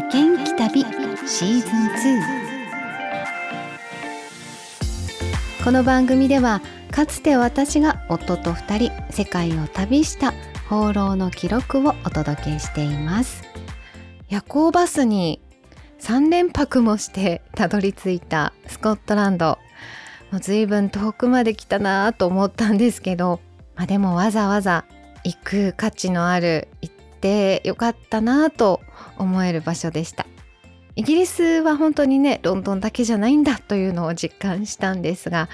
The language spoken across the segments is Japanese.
負けんき旅シーズン2この番組ではかつて私が夫と2人世界を旅した放浪の記録をお届けしています。夜行バスに3連泊もしてたどり着いたスコットランド。もう随分遠くまで来たなと思ったんですけど、まあ、でもわざわざ行く価値のある行ってよかったなと思える場所でしたイギリスは本当にねロンドンだけじゃないんだというのを実感したんですが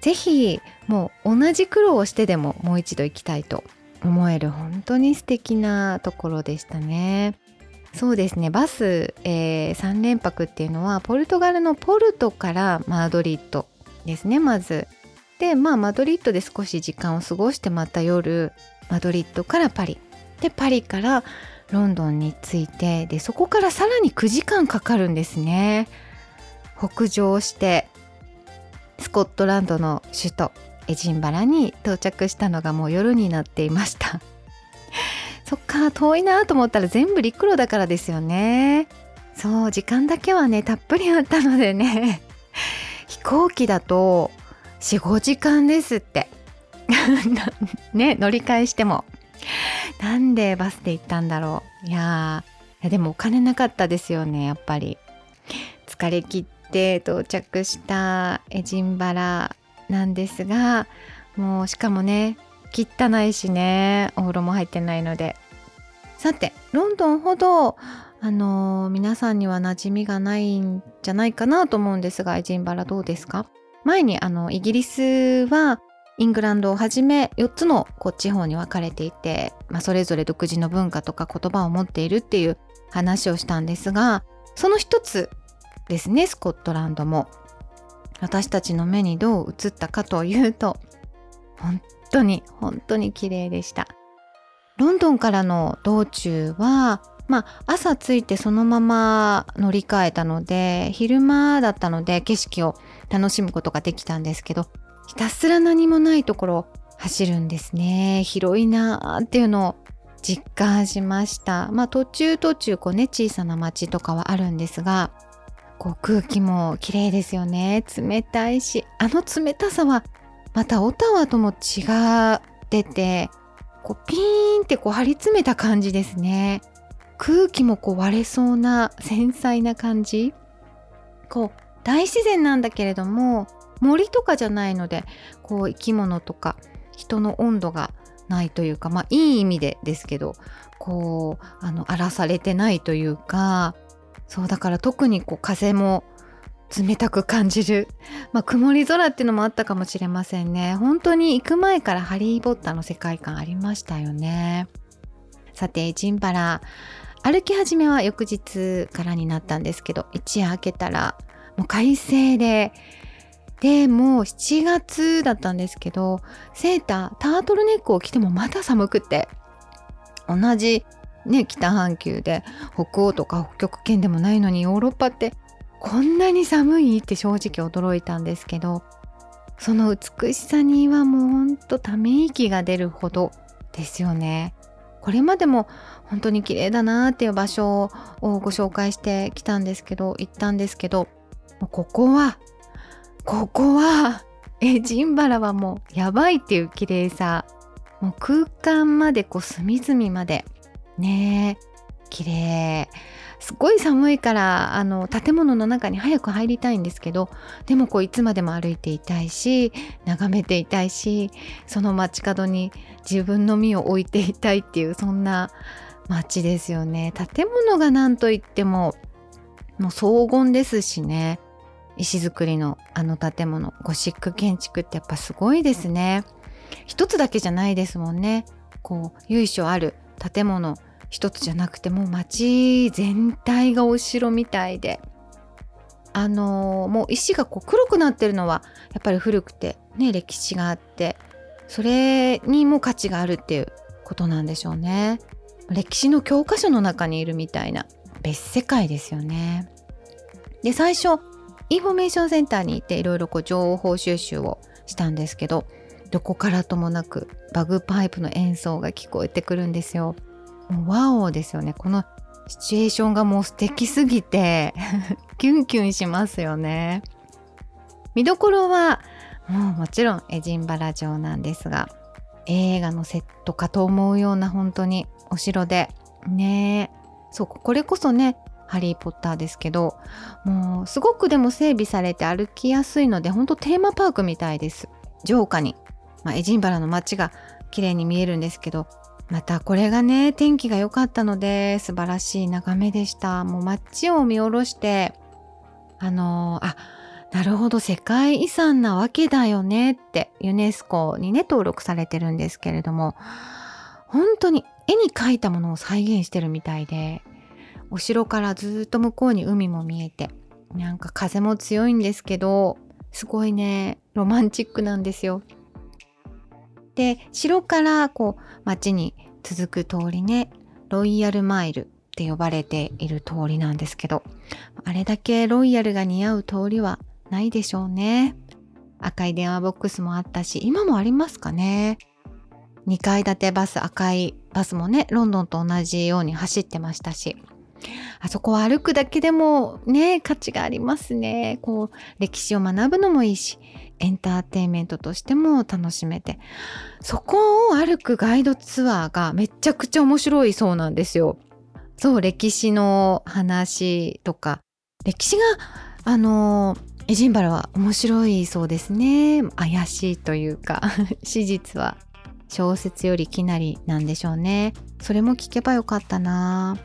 是非もう同じ苦労をしてでももう一度行きたいと思える本当に素敵なところでしたね。そうですねバス、えー、3連泊っていうのはポルトガルのポルトからマドリッドですねまず。でまあマドリッドで少し時間を過ごしてまた夜マドリッドからパリでパリからロンドンに着いてでそこからさらに9時間かかるんですね。北上してスコットランドの首都エジンバラに到着したのがもう夜になっていました。そっか遠いなと思ったら全部陸路だからですよね。そう時間だけはねたっぷりあったのでね。飛行機だと45時間ですって。ね乗り換えしても。なんでバスで行ったんだろう。いやいやでもお金なかったですよねやっぱり。疲れ切って到着したエジンバラなんですがもうしかもね汚いしねお風呂も入ってないので。さてロンドンほどあのー、皆さんには馴染みがないんじゃないかなと思うんですがエジンバラどうですか？前にあのイギリスはイングランドをはじめ4つのこう地方に分かれていて、まあ、それぞれ独自の文化とか言葉を持っているっていう話をしたんですがその一つですねスコットランドも。私たちの目にどう映ったかというと本当に本当に綺麗でした。ロンドンからの道中はまあ朝着いてそのまま乗り換えたので昼間だったので景色を楽しむことができたんですけどひたすら何もないところ走るんですね。広いなーっていうのを実感しました。まあ途中途中こうね小さな町とかはあるんですがこう空気も綺麗ですよね。冷たいしあの冷たさはまたオタワとも違っててこうピーンってこう張り詰めた感じですね。空気もこう割れそうな繊細な感じ。こう大自然なんだけれども森とかじゃないのでこう生き物とか人の温度がないというかまあいい意味でですけどこうあの荒らされてないというかそうだから特にこう風も冷たく感じる、まあ、曇り空っていうのもあったかもしれませんね。本当に行く前からハリー・ポッターの世界観ありましたよね。さてジンバラ歩き始めは翌日からになったんですけど一夜明けたらもう快晴ででもう7月だったんですけどセータータートルネックを着てもまだ寒くて同じね北半球で北欧とか北極圏でもないのにヨーロッパってこんなに寒いって正直驚いたんですけどその美しさにはもうほんとため息が出るほどですよね。これまでも本当に綺麗だなっていう場所をご紹介してきたんですけど行ったんですけどここはここはえジンバラはもうやばいっていう綺麗さ。もう空間までこう隅々まで。ねえ綺麗。すごい寒いからあの建物の中に早く入りたいんですけどでもこういつまでも歩いていたいし眺めていたいしその街角に自分の身を置いていたいっていうそんな街ですよね。建物が何といってももう荘厳ですしね。石造りのあの建物ゴシック建築ってやっぱすごいですね。一つだけじゃないですもんね。こう由緒ある建物一つじゃなくてもう街全体がお城みたいで。あのー、もう石がこう黒くなってるのはやっぱり古くてね歴史があってそれにも価値があるっていうことなんでしょうね。歴史の教科書の中にいるみたいな別世界ですよね。で最初インフォメーションセンターに行っていろいろ情報収集をしたんですけどどこからともなくバグパイプの演奏が聞こえてくるんですよ。もうワオですよね。このシチュエーションがもう素敵すぎて キュンキュンしますよね。見どころはもうもちろんエジンバラ城なんですが映画のセットかと思うような本当にお城で。ねそうこれこそねハリー・ポッターですけどもうすごくでも整備されて歩きやすいので本当テーマパークみたいです。城下に、まあ、エジンバラの街が綺麗に見えるんですけどまたこれがね天気が良かったので素晴らしい眺めでした。もう街を見下ろしてあのー、あなるほど世界遺産なわけだよねってユネスコにね登録されてるんですけれども本当に絵に描いたものを再現してるみたいでお城からずっと向こうに海も見えてなんか風も強いんですけどすごいねロマンチックなんですよ。で城からこう町に続く通りねロイヤルマイルって呼ばれている通りなんですけどあれだけロイヤルが似合う通りはないでしょうね。赤い電話ボックスもあったし今もありますかね。2階建てバス赤いバスもねロンドンと同じように走ってましたしあそこを歩くだけでもね、価値がありますね。こう、歴史を学ぶのもいいし、エンターテインメントとしても楽しめて、そこを歩くガイドツアーがめちゃくちゃ面白いそうなんですよ。そう、歴史の話とか、歴史が、あの、エジンバラは面白いそうですね。怪しいというか、史実は小説よりきなりなんでしょうね。それも聞けばよかったな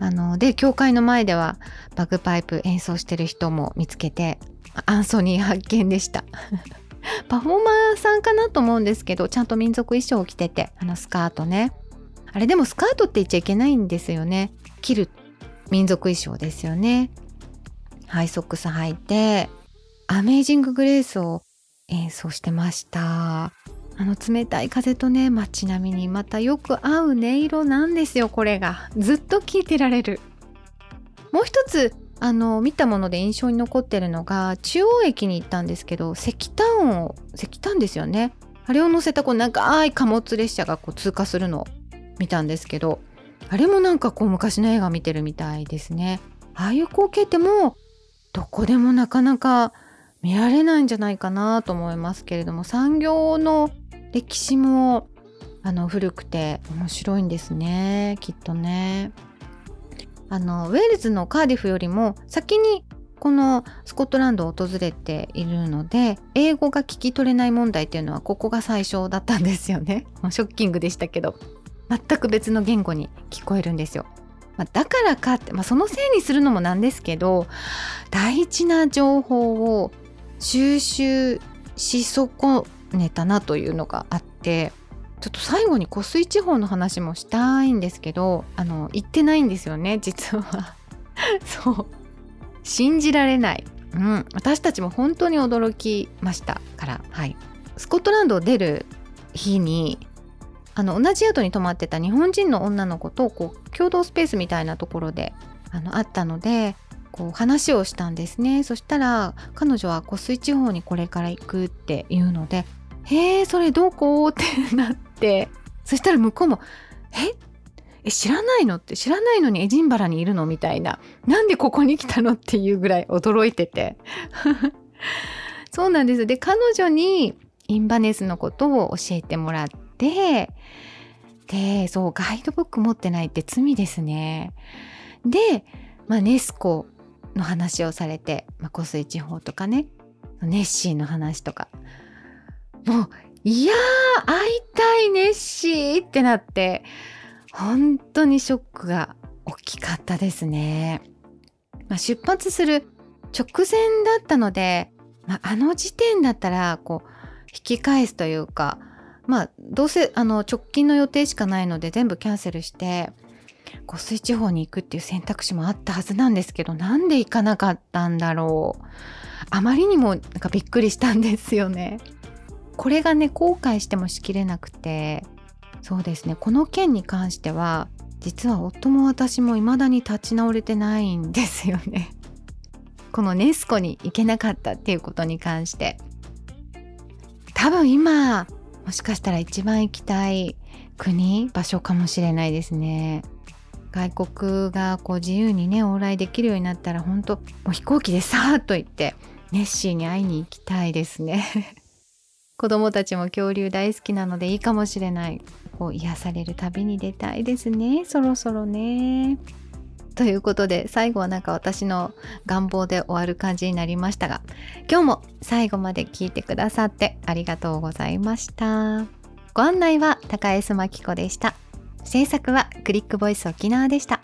あので教会の前ではバグパイプ演奏してる人も見つけてアンソニー発見でした。パフォーマーさんかなと思うんですけどちゃんと民族衣装を着ててあのスカートね。あれでもスカートって言っちゃいけないんですよね。着る民族衣装ですよね。ハイソックス履いてアメージンググレースを演奏してました。あの冷たい風とね街並みにまたよく合う音色なんですよこれが。ずっと聴いてられる。もう一つあの見たもので印象に残ってるのが中央駅に行ったんですけど石炭を石炭ですよね。あれを乗せたこう長い貨物列車がこう通過するのを見たんですけどあれもなんかこう昔の映画見てるみたいですね。ああいう光景ってもうどこでもなかなか見られないんじゃないかなと思いますけれども産業の歴史もあの古くて面白いんですねきっとね。あのウェールズのカーディフよりも先にこのスコットランドを訪れているので英語が聞き取れない問題っていうのはここが最初だったんですよね。ショッキングでしたけど全く別の言語に聞こえるんですよ。まあ、だからかって、まあ、そのせいにするのもなんですけど大事な情報を収集し損ねたなというのがあってちょっと最後に湖水地方の話もしたいんですけどあの言ってないんですよね実は。そう。信じられない、うん、私たちも本当に驚きました。からはい。スコットランドを出る日にあの同じ宿に泊まってた日本人の女の子とこう共同スペースみたいなところであのあったのでこう話をしたんですね。そしたら彼女は湖水地方にこれから行くっていうのでへえそれどこ？ってなって。そしたら向こうもえ？え知らないの？って知らないのにエジンバラにいるの？みたいななんでここに来たの？っていうぐらい驚いてて。そうなんです。で彼女にインバネスのことを教えてもらって。でそうガイドブック持ってないって罪ですね。で、まあ、ネスコの話をされて、まあ、湖水地方とかね。ネッシーの話とか。もういやー会いたいネッシーってなって本当にショックが大きかったですね。まあ、出発する直前だったので、まあ、あの時点だったらこう引き返すというかまあどうせあの直近の予定しかないので全部キャンセルして湖水地方に行くっていう選択肢もあったはずなんですけどなんで行かなかったんだろうあまりにもなんかびっくりしたんですよね。これがね後悔してもしきれなくてそうですねこの件に関しては実は夫も私も未だに立ち直れてないんですよね。このネスコに行けなかったっていうことに関して多分今もしかしたら一番行きたい国場所かもしれないですね。外国がこう自由にね往来できるようになったら本当もう飛行機でさーっと行ってネッシーに会いに行きたいですね 子供たちも恐竜大好きなのでいいかもしれない。こう癒される旅に出たいですね。そろそろね。ということで最後はなんか私の願望で終わる感じになりましたが今日も最後まで聞いてくださってありがとうございました。ご案内は高江須真紀子でした。制作はクリックボイス沖縄でした。